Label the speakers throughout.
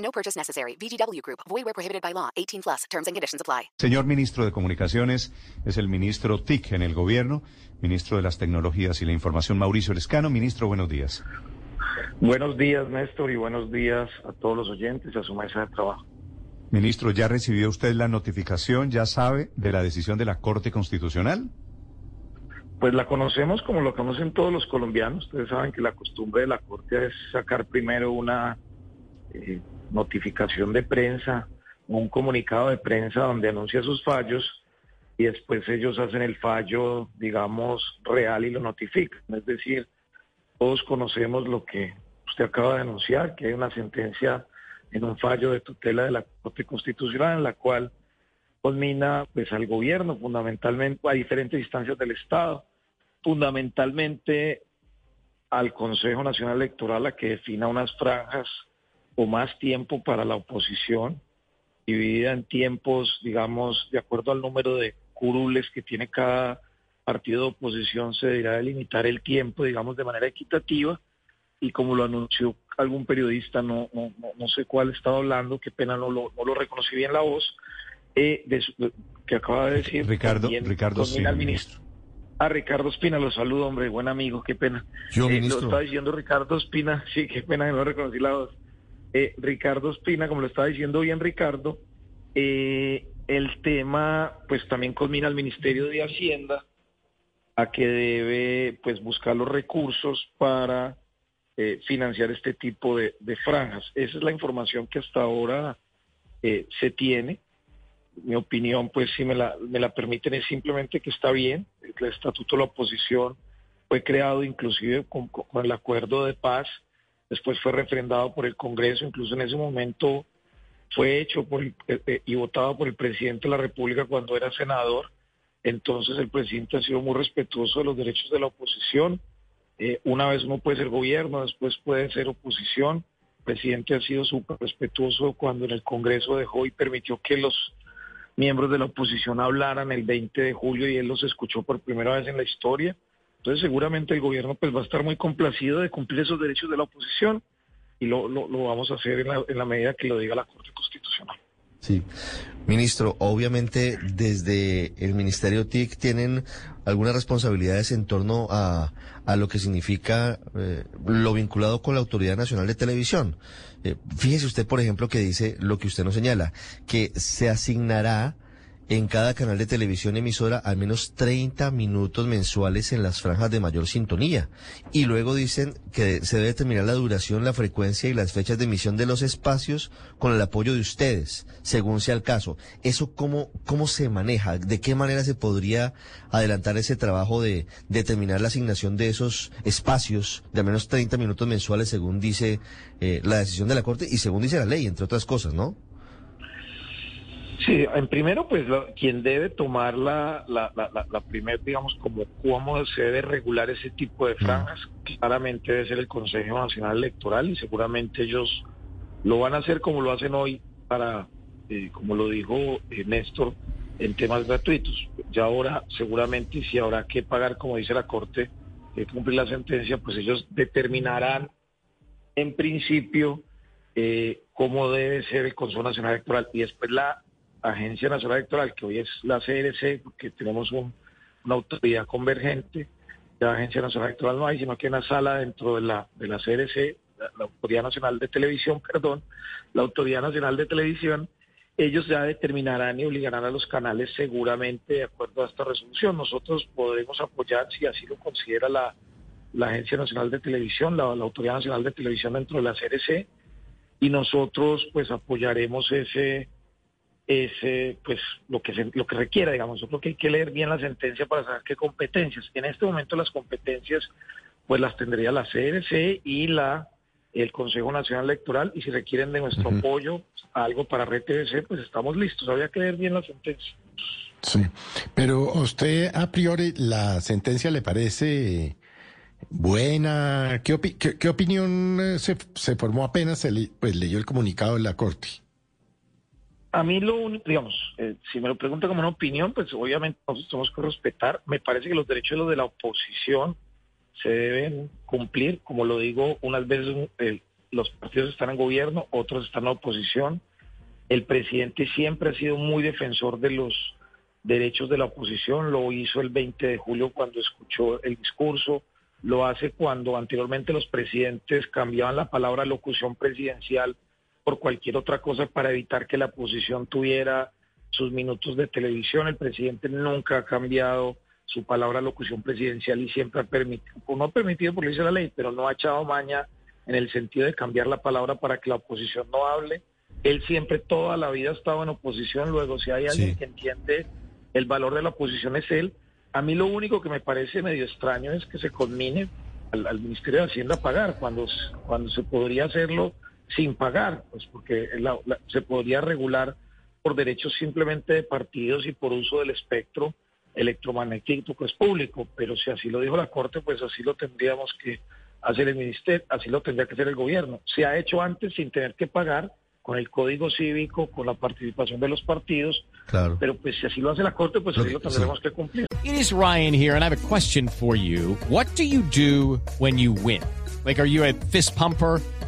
Speaker 1: No purchase necessary. VGW Group. Void where prohibited by law. 18 plus. Terms and conditions apply.
Speaker 2: Señor ministro de Comunicaciones, es el ministro TIC en el gobierno, ministro de las Tecnologías y la Información, Mauricio Lescano. Ministro, buenos días.
Speaker 3: Buenos días, Néstor, y buenos días a todos los oyentes y a su mesa de trabajo.
Speaker 2: Ministro, ¿ya recibió usted la notificación, ya sabe de la decisión de la Corte Constitucional?
Speaker 3: Pues la conocemos como lo conocen todos los colombianos. Ustedes saben que la costumbre de la Corte es sacar primero una eh, notificación de prensa, un comunicado de prensa donde anuncia sus fallos y después ellos hacen el fallo, digamos, real y lo notifican. Es decir, todos conocemos lo que usted acaba de anunciar, que hay una sentencia en un fallo de tutela de la Corte Constitucional en la cual culmina pues al gobierno fundamentalmente a diferentes instancias del Estado, fundamentalmente al Consejo Nacional Electoral a que defina unas franjas o más tiempo para la oposición, dividida en tiempos, digamos, de acuerdo al número de curules que tiene cada partido de oposición, se deberá delimitar el tiempo, digamos, de manera equitativa, y como lo anunció algún periodista, no, no, no, sé cuál estaba hablando, qué pena no lo, no lo reconocí bien la voz, eh, de, que acaba de decir.
Speaker 2: Ricardo, Ricardo
Speaker 3: Espina, ministro. A Ricardo Espina, lo saludo, hombre, buen amigo, qué pena.
Speaker 2: Yo,
Speaker 3: eh,
Speaker 2: ministro.
Speaker 3: Lo estaba diciendo Ricardo Espina, sí, qué pena que no reconocí la voz. Eh, Ricardo Espina, como lo estaba diciendo bien Ricardo, eh, el tema pues también culmina al Ministerio de Hacienda a que debe pues buscar los recursos para eh, financiar este tipo de, franjas. Esa es la información que hasta ahora eh, se tiene. Mi opinión, pues si me la, me la permiten, es simplemente que está bien. El Estatuto de la Oposición fue creado inclusive con el acuerdo de paz después fue refrendado por el Congreso, incluso en ese momento fue hecho por el, eh, y votado por el presidente de la República cuando era senador. Entonces el presidente ha sido muy respetuoso de los derechos de la oposición. Eh, una vez uno puede ser gobierno, después puede ser oposición. El presidente ha sido súper respetuoso cuando en el Congreso dejó y permitió que los miembros de la oposición hablaran el 20 de julio y él los escuchó por primera vez en la historia. Entonces seguramente el gobierno pues va a estar muy complacido de cumplir esos derechos de la oposición y lo, lo, vamos a hacer en la, en la, medida que lo diga la Corte Constitucional.
Speaker 4: Sí. Ministro, obviamente desde el Ministerio TIC tienen algunas responsabilidades en torno a, a lo que significa eh, lo vinculado con la Autoridad Nacional de Televisión. Eh, fíjese usted, por ejemplo, que dice lo que usted nos señala, que se asignará en cada canal de televisión emisora al menos 30 minutos mensuales en las franjas de mayor sintonía. Y luego dicen que se debe determinar la duración, la frecuencia y las fechas de emisión de los espacios con el apoyo de ustedes, según sea el caso. ¿Eso cómo, cómo se maneja? ¿De qué manera se podría adelantar ese trabajo de determinar la asignación de esos espacios de al menos 30 minutos mensuales, según dice eh, la decisión de la Corte y según dice la ley, entre otras cosas, ¿no?
Speaker 3: Sí, en primero, pues lo, quien debe tomar la, la, la, la primera, digamos, como cómo se debe regular ese tipo de franjas, claramente debe ser el Consejo Nacional Electoral y seguramente ellos lo van a hacer como lo hacen hoy para, eh, como lo dijo eh, Néstor, en temas gratuitos. Ya ahora, seguramente, si habrá que pagar, como dice la Corte, que cumplir la sentencia, pues ellos determinarán en principio eh, cómo debe ser el Consejo Nacional Electoral y después la Agencia Nacional Electoral, que hoy es la CRC, porque tenemos un, una autoridad convergente, la Agencia Nacional Electoral no hay, sino que hay una sala dentro de la, de la CRC, la, Autoridad Nacional de Televisión, perdón, la Autoridad Nacional de Televisión, ellos ya determinarán y obligarán a los canales seguramente de acuerdo a esta resolución. Nosotros podremos apoyar, si así lo considera la, la Agencia Nacional de Televisión, la, la Autoridad Nacional de Televisión dentro de la CRC, y nosotros pues apoyaremos ese ese, pues lo que se, lo que requiera, digamos, yo creo que hay que leer bien la sentencia para saber qué competencias. En este momento las competencias, pues las tendría la CRC y la el Consejo Nacional Electoral y si requieren de nuestro apoyo, algo para RTBC, pues estamos listos. Habría que ver bien la sentencia.
Speaker 5: Sí, pero a usted a priori la sentencia le parece buena. ¿Qué, opi- qué- qué opinión eh, se, se formó apenas se le- pues, leyó el comunicado de la Corte?
Speaker 3: A mí lo único, digamos, eh, si me lo pregunta como una opinión, pues obviamente nosotros tenemos que respetar. Me parece que los derechos de los de la oposición se deben cumplir, como lo digo, unas veces eh, los partidos están en gobierno, otros están en oposición. El presidente siempre ha sido muy defensor de los derechos de la oposición, lo hizo el 20 de julio cuando escuchó el discurso, lo hace cuando anteriormente los presidentes cambiaban la palabra locución presidencial por cualquier otra cosa para evitar que la oposición tuviera sus minutos de televisión. El presidente nunca ha cambiado su palabra locución presidencial y siempre ha permitido, no ha permitido porque lo dice la ley, pero no ha echado maña en el sentido de cambiar la palabra para que la oposición no hable. Él siempre toda la vida ha estado en oposición, luego si hay alguien
Speaker 4: Sí.
Speaker 3: que entiende el valor de la oposición es él. A mí lo único que me parece medio extraño es que se conmine al, al Ministerio de Hacienda a pagar cuando, cuando se podría hacerlo sin pagar, pues porque la- la- se podría regular por derechos simplemente de partidos y por uso del espectro electromagnético que es público, pero si así lo dijo la Corte, pues así lo tendríamos que hacer el Ministerio, así lo tendría que hacer el gobierno. Se ha hecho antes sin tener que pagar con el código cívico, con la participación de los partidos,
Speaker 4: Claro.
Speaker 3: pero pues si así lo hace la Corte, pues así lo tendremos que cumplir.
Speaker 6: It is Ryan here, and I have a question for you. What do you do when you win? Like, are you a fist pumper?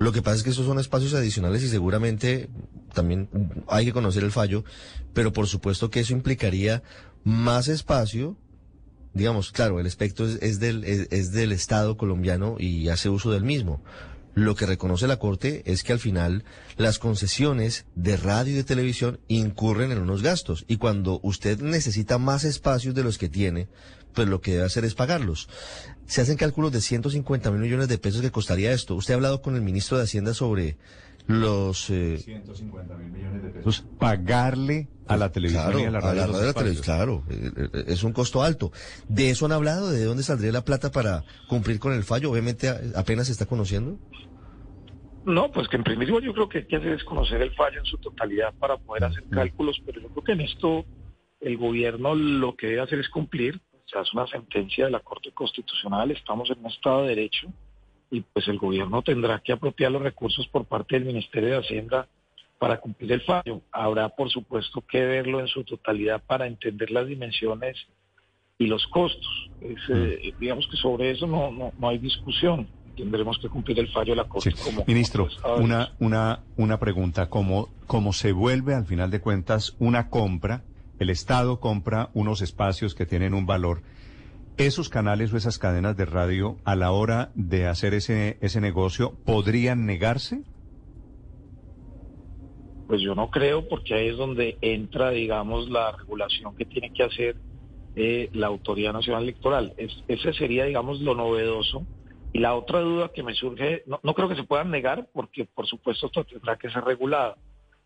Speaker 4: Lo que pasa es que esos son espacios adicionales y seguramente también hay que conocer el fallo, pero por supuesto que eso implicaría más espacio. Digamos, claro, el espectro es, del, es del Estado colombiano y hace uso del mismo. Lo que reconoce la Corte es que al final las concesiones de radio y de televisión incurren en unos gastos y cuando usted necesita más espacios de los que tiene, pues lo que debe hacer es pagarlos. Se hacen cálculos de 150 mil millones de pesos que costaría esto. ¿Usted ha hablado con el ministro de Hacienda sobre los... eh,
Speaker 2: 150 mil millones de pesos. Pagarle a la televisión
Speaker 4: claro,
Speaker 2: y a la radio.
Speaker 4: de la
Speaker 2: espacios.
Speaker 4: televisión, claro, eh, eh, es un costo alto. ¿De eso han hablado? ¿De dónde saldría la plata para cumplir con el fallo? Obviamente a- apenas se está conociendo.
Speaker 3: No, pues que en principio yo creo que hay que hacer es conocer el fallo en su totalidad para poder hacer cálculos, pero yo creo que en esto el gobierno lo que debe hacer es cumplir, sea, es una sentencia de la Corte Constitucional, estamos en un Estado de Derecho y pues el gobierno tendrá que apropiar los recursos por parte del Ministerio de Hacienda para cumplir el fallo. Habrá, por supuesto, que verlo en su totalidad para entender las dimensiones y los costos. Es, eh, digamos que sobre eso no, no, no hay discusión. Tendremos que cumplir el fallo de la Corte.
Speaker 2: Sí.
Speaker 3: como-
Speaker 2: Ministro,
Speaker 3: como
Speaker 2: una, una, una pregunta. ¿Cómo, ¿Cómo se vuelve al final de cuentas una compra? El Estado compra unos espacios que tienen un valor. ¿Esos canales o esas cadenas de radio a la hora de hacer ese, ese negocio podrían negarse?
Speaker 3: Pues yo no creo, porque ahí es donde entra, digamos, la regulación que tiene que hacer eh, la Autoridad Nacional Electoral. Es- ese sería, digamos, lo novedoso. Y la otra duda que me surge, no, no creo que se puedan negar, porque por supuesto esto tendrá que ser regulado.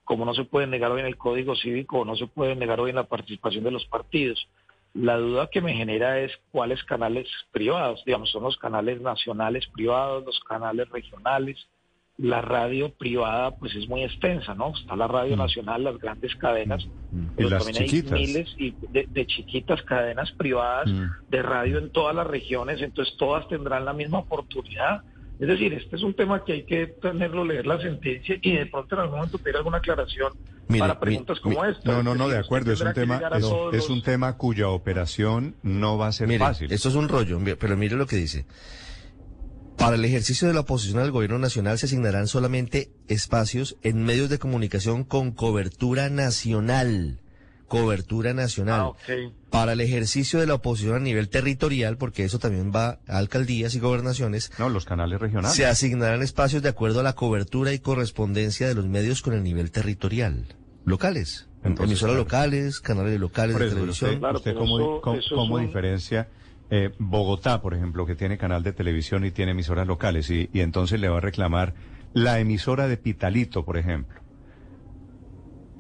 Speaker 3: Como no se puede negar hoy en el Código Cívico, o no se puede negar hoy en la participación de los partidos. La duda que me genera es cuáles canales privados, digamos, son los canales nacionales privados, los canales regionales, la radio privada pues es muy extensa, ¿no? Está la radio nacional, las grandes cadenas, pero
Speaker 2: Y las
Speaker 3: también
Speaker 2: chiquitas.
Speaker 3: hay miles y de, de chiquitas cadenas privadas
Speaker 2: Mm.
Speaker 3: de radio en todas las regiones, entonces todas tendrán la misma oportunidad. Es decir, este es un tema que hay que tenerlo, leer la sentencia y de pronto en algún momento pedir alguna aclaración
Speaker 4: Mire,
Speaker 3: para
Speaker 4: mi-
Speaker 3: preguntas
Speaker 4: mi-
Speaker 3: como esta.
Speaker 2: No, no, no, de acuerdo. Es un tema, es, un tema cuya operación no va a ser
Speaker 4: Mire,
Speaker 2: fácil.
Speaker 4: esto es un rollo, mi- pero mire lo que dice. Para el ejercicio de la oposición al gobierno nacional se asignarán solamente espacios en medios de comunicación con cobertura nacional. Cobertura nacional.
Speaker 3: Ah.
Speaker 4: Para el ejercicio de la oposición a nivel territorial, porque eso también va a alcaldías y gobernaciones,
Speaker 2: No, los canales regionales.
Speaker 4: se asignarán espacios de acuerdo a la cobertura y correspondencia de los medios con el nivel territorial. locales.
Speaker 2: Entonces,
Speaker 4: emisoras
Speaker 2: claro.
Speaker 4: locales, canales locales de
Speaker 2: eso, pero
Speaker 4: televisión.
Speaker 2: usted,
Speaker 3: Claro,
Speaker 2: usted
Speaker 3: pero
Speaker 2: cómo,
Speaker 3: eso-
Speaker 2: cómo-
Speaker 3: eso es
Speaker 2: cómo
Speaker 3: un-
Speaker 2: diferencia eh, Bogotá, por ejemplo, que tiene canal de televisión y tiene emisoras locales, y, y entonces le va a reclamar la emisora de Pitalito, por ejemplo,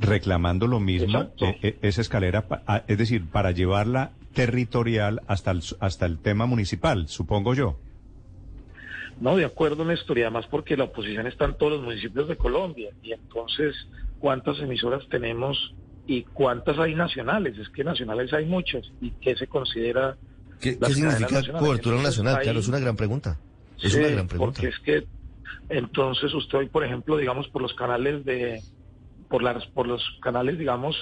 Speaker 2: reclamando lo mismo, eh, eh, esa escalera, pa- a- es decir, para llevarla territorial hasta el, hasta el tema municipal, supongo yo.
Speaker 3: No, de acuerdo, Néstor, y además porque la oposición está en todos los municipios de Colombia. Y entonces, ¿cuántas emisoras tenemos y cuántas hay nacionales? Es que nacionales hay muchas. ¿Y qué se considera?
Speaker 4: ¿Qué, significa
Speaker 3: nacionales?
Speaker 4: cobertura nacional? Claro, es una gran pregunta. Es
Speaker 3: Sí,
Speaker 4: una gran pregunta.
Speaker 3: Porque es que, entonces, usted hoy, por ejemplo, digamos, por los canales de, por las, por los canales, digamos,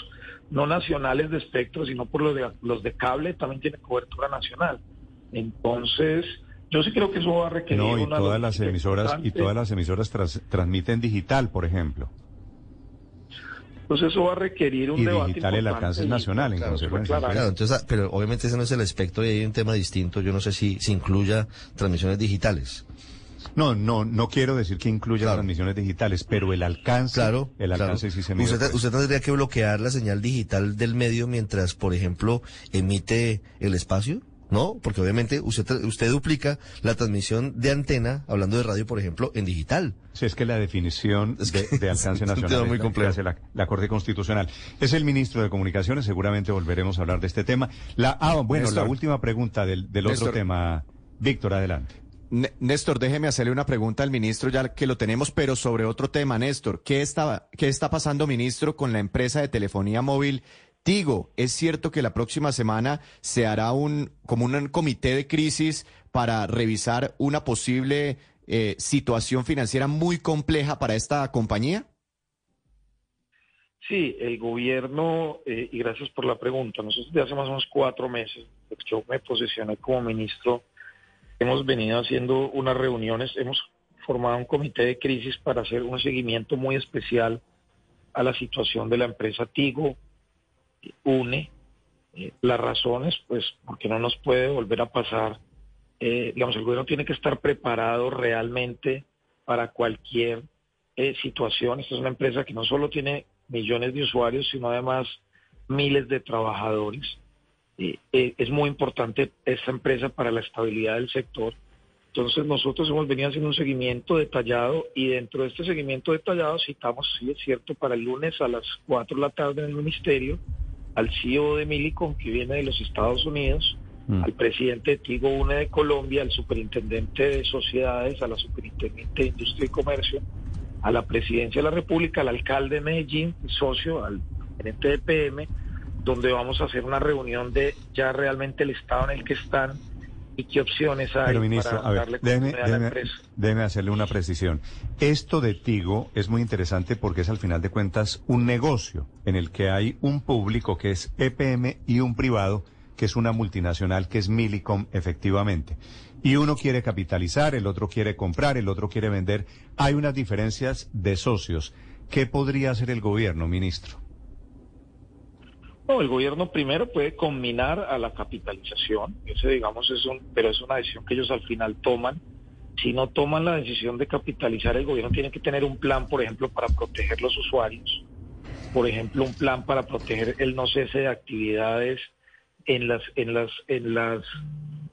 Speaker 3: no nacionales de espectro, sino por los de, los de cable, también tiene cobertura nacional. Entonces, yo sí creo que eso va a requerir
Speaker 2: No, y
Speaker 3: una
Speaker 2: todas las emisoras, y todas las emisoras tras- transmiten digital, por ejemplo.
Speaker 3: Entonces eso va a requerir un
Speaker 2: Y
Speaker 3: debate
Speaker 2: digital el alcance nacional, en
Speaker 3: claro,
Speaker 2: consecuencia.
Speaker 3: claro.
Speaker 4: Claro, entonces, pero obviamente ese no es el espectro y hay un tema distinto. Yo no sé si se incluya transmisiones digitales.
Speaker 2: No, no, no quiero decir que incluya
Speaker 4: Claro.
Speaker 2: transmisiones digitales, pero el alcance,
Speaker 4: Claro,
Speaker 2: el
Speaker 4: claro.
Speaker 2: alcance sí se mide.
Speaker 4: usted, usted tendría que bloquear la señal digital del medio mientras, por ejemplo, emite el espacio, ¿no? Porque obviamente usted, tra- usted duplica la transmisión de antena, hablando de radio, por ejemplo, en digital.
Speaker 2: Sí, es que la definición
Speaker 4: Es
Speaker 2: de,
Speaker 4: que
Speaker 2: de alcance
Speaker 4: es un
Speaker 2: nacional
Speaker 4: tema muy
Speaker 2: es la la, la Corte Constitucional. Es el ministro de Comunicaciones, seguramente volveremos a hablar de este tema. La, ah, bueno,
Speaker 7: Néstor.
Speaker 2: la última pregunta del, del otro
Speaker 7: Néstor.
Speaker 2: tema. Víctor, adelante.
Speaker 7: Néstor, déjeme hacerle una pregunta al ministro ya que lo tenemos, pero sobre otro tema, Néstor. ¿Qué está, qué está pasando, ministro, con la empresa de telefonía móvil Tigo? ¿Es cierto que la próxima semana se hará un, como un comité de crisis para revisar una posible eh, situación financiera muy compleja para esta compañía?
Speaker 3: Sí, el gobierno, eh, y gracias por la pregunta, nosotros de hace más o menos cuatro meses, yo me posicioné como ministro, hemos venido haciendo unas reuniones, hemos formado un comité de crisis para hacer un seguimiento muy especial a la situación de la empresa Tigo, UNE, eh, las razones, pues, porque no nos puede volver a pasar. Eh, digamos, el gobierno tiene que estar preparado realmente para cualquier eh, situación. Esta es una empresa que no solo tiene millones de usuarios, sino además miles de trabajadores. Eh, eh, es muy importante esta empresa para la estabilidad del sector. Entonces nosotros hemos venido haciendo un seguimiento detallado y dentro de este seguimiento detallado citamos, sí es cierto, para el lunes a las 4 de la tarde en el ministerio al CEO de Milicom que viene de los Estados Unidos,
Speaker 2: Mm.
Speaker 3: al presidente de Tigo UNE de Colombia, al superintendente de sociedades, a la superintendente de industria y comercio, a la presidencia de la República, al alcalde de Medellín, socio, al gerente de PM, donde vamos a hacer una reunión de ya realmente el estado en el que están y qué opciones hay
Speaker 2: Pero, ministro,
Speaker 3: para
Speaker 2: a ver,
Speaker 3: darle
Speaker 2: déjeme,
Speaker 3: continuidad a la
Speaker 2: déjeme-
Speaker 3: empresa.
Speaker 2: déjeme hacerle una precisión. Esto de Tigo es muy interesante porque es al final de cuentas un negocio en el que hay un público que es EPM y un privado que es una multinacional que es Milicom efectivamente. Y uno quiere capitalizar, el otro quiere comprar, el otro quiere vender. Hay unas diferencias de socios. ¿Qué podría hacer el gobierno, ministro?
Speaker 3: No, el gobierno primero puede combinar a la capitalización, ese digamos es un, pero es una decisión que ellos al final toman. Si no toman la decisión de capitalizar, el gobierno tiene que tener un plan, por ejemplo, para proteger los usuarios, por ejemplo, un plan para proteger el no cese de actividades en las en las en las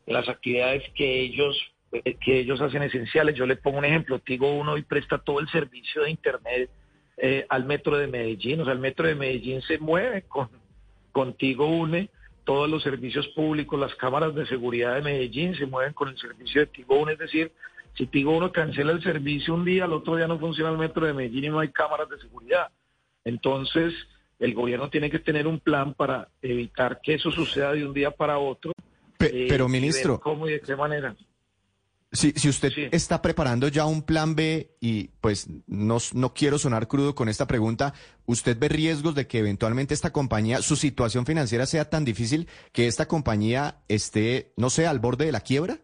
Speaker 3: en las actividades que ellos eh, que ellos hacen esenciales. Yo le pongo un ejemplo, Tigo Uno hoy presta todo el servicio de internet eh, al metro de Medellín, o sea, el metro de Medellín se mueve con Contigo une todos los servicios públicos, las cámaras de seguridad de Medellín se mueven con el servicio de Tigo Uno, es decir, si Tigo Uno cancela el servicio un día, al otro día no funciona el metro de Medellín y no hay cámaras de seguridad. Entonces, el gobierno tiene que tener un plan para evitar que eso suceda de un día para otro.
Speaker 7: Pe-
Speaker 3: eh,
Speaker 7: pero,
Speaker 3: ver
Speaker 7: ministro,
Speaker 3: ¿Cómo y de qué manera?
Speaker 7: Si, si usted
Speaker 3: Sí.
Speaker 7: está preparando ya un plan B y pues no, no quiero sonar crudo con esta pregunta, ¿usted ve riesgos de que eventualmente esta compañía, su situación financiera sea tan difícil que esta compañía esté, no sé, al borde de la quiebra?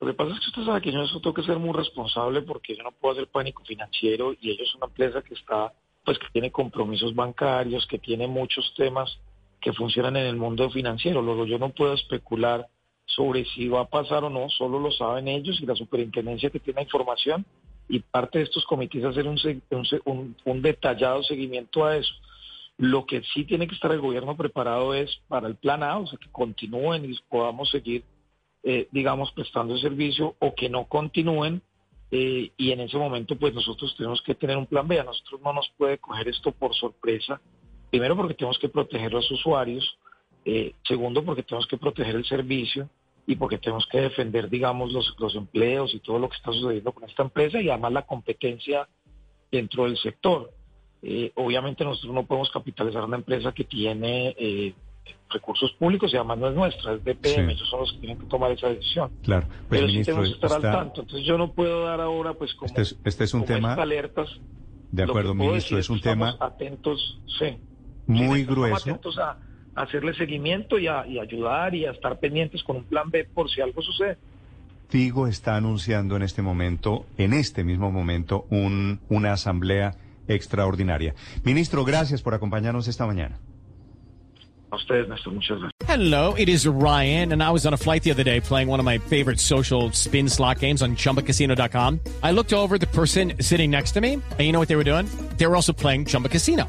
Speaker 3: Lo que pasa es que usted sabe que yo eso tengo que ser muy responsable porque yo no puedo hacer pánico financiero y ellos son una empresa que está, pues que tiene compromisos bancarios, que tiene muchos temas que funcionan en el mundo financiero. Luego yo no puedo especular sobre si va a pasar o no, solo lo saben ellos y la superintendencia que tiene información y parte de estos comités hacer un, un, un detallado seguimiento a eso. Lo que sí tiene que estar el gobierno preparado es para el plan A, o sea, que continúen y podamos seguir, eh, digamos, prestando el servicio o que no continúen. Eh, y en ese momento, pues nosotros tenemos que tener un plan B. A nosotros no nos puede coger esto por sorpresa. Primero, porque tenemos que proteger a los usuarios. Eh, segundo, porque tenemos que proteger el servicio y porque tenemos que defender, digamos, los, los empleos y todo lo que está sucediendo con esta empresa y además la competencia dentro del sector. Eh, obviamente nosotros no podemos capitalizar una empresa que tiene eh, recursos públicos y además no es nuestra, es DPM, ellos son los que tienen que tomar esa decisión.
Speaker 2: Claro,
Speaker 3: pues, pero sí tenemos que estar al tanto. Entonces yo no puedo dar ahora, pues como,
Speaker 2: este es, este es un tema
Speaker 3: alertas.
Speaker 2: De acuerdo, ministro, es un tema
Speaker 3: atentos, sí,
Speaker 2: muy grueso.
Speaker 3: Atentos a, hacerle seguimiento y, a, y ayudar y a estar pendientes con un plan B por si algo sucede.
Speaker 2: Tigo está anunciando en este momento, en este mismo momento, un, una asamblea extraordinaria. Ministro, gracias por acompañarnos esta mañana.
Speaker 3: A ustedes, Néstor, muchas gracias.
Speaker 6: Hello, it is Ryan, and I was on a flight the other day playing one of my favorite social spin slot games on chumbacasino.com. I looked over the person sitting next to me, and you know what they were doing? They were also playing Chumba Casino.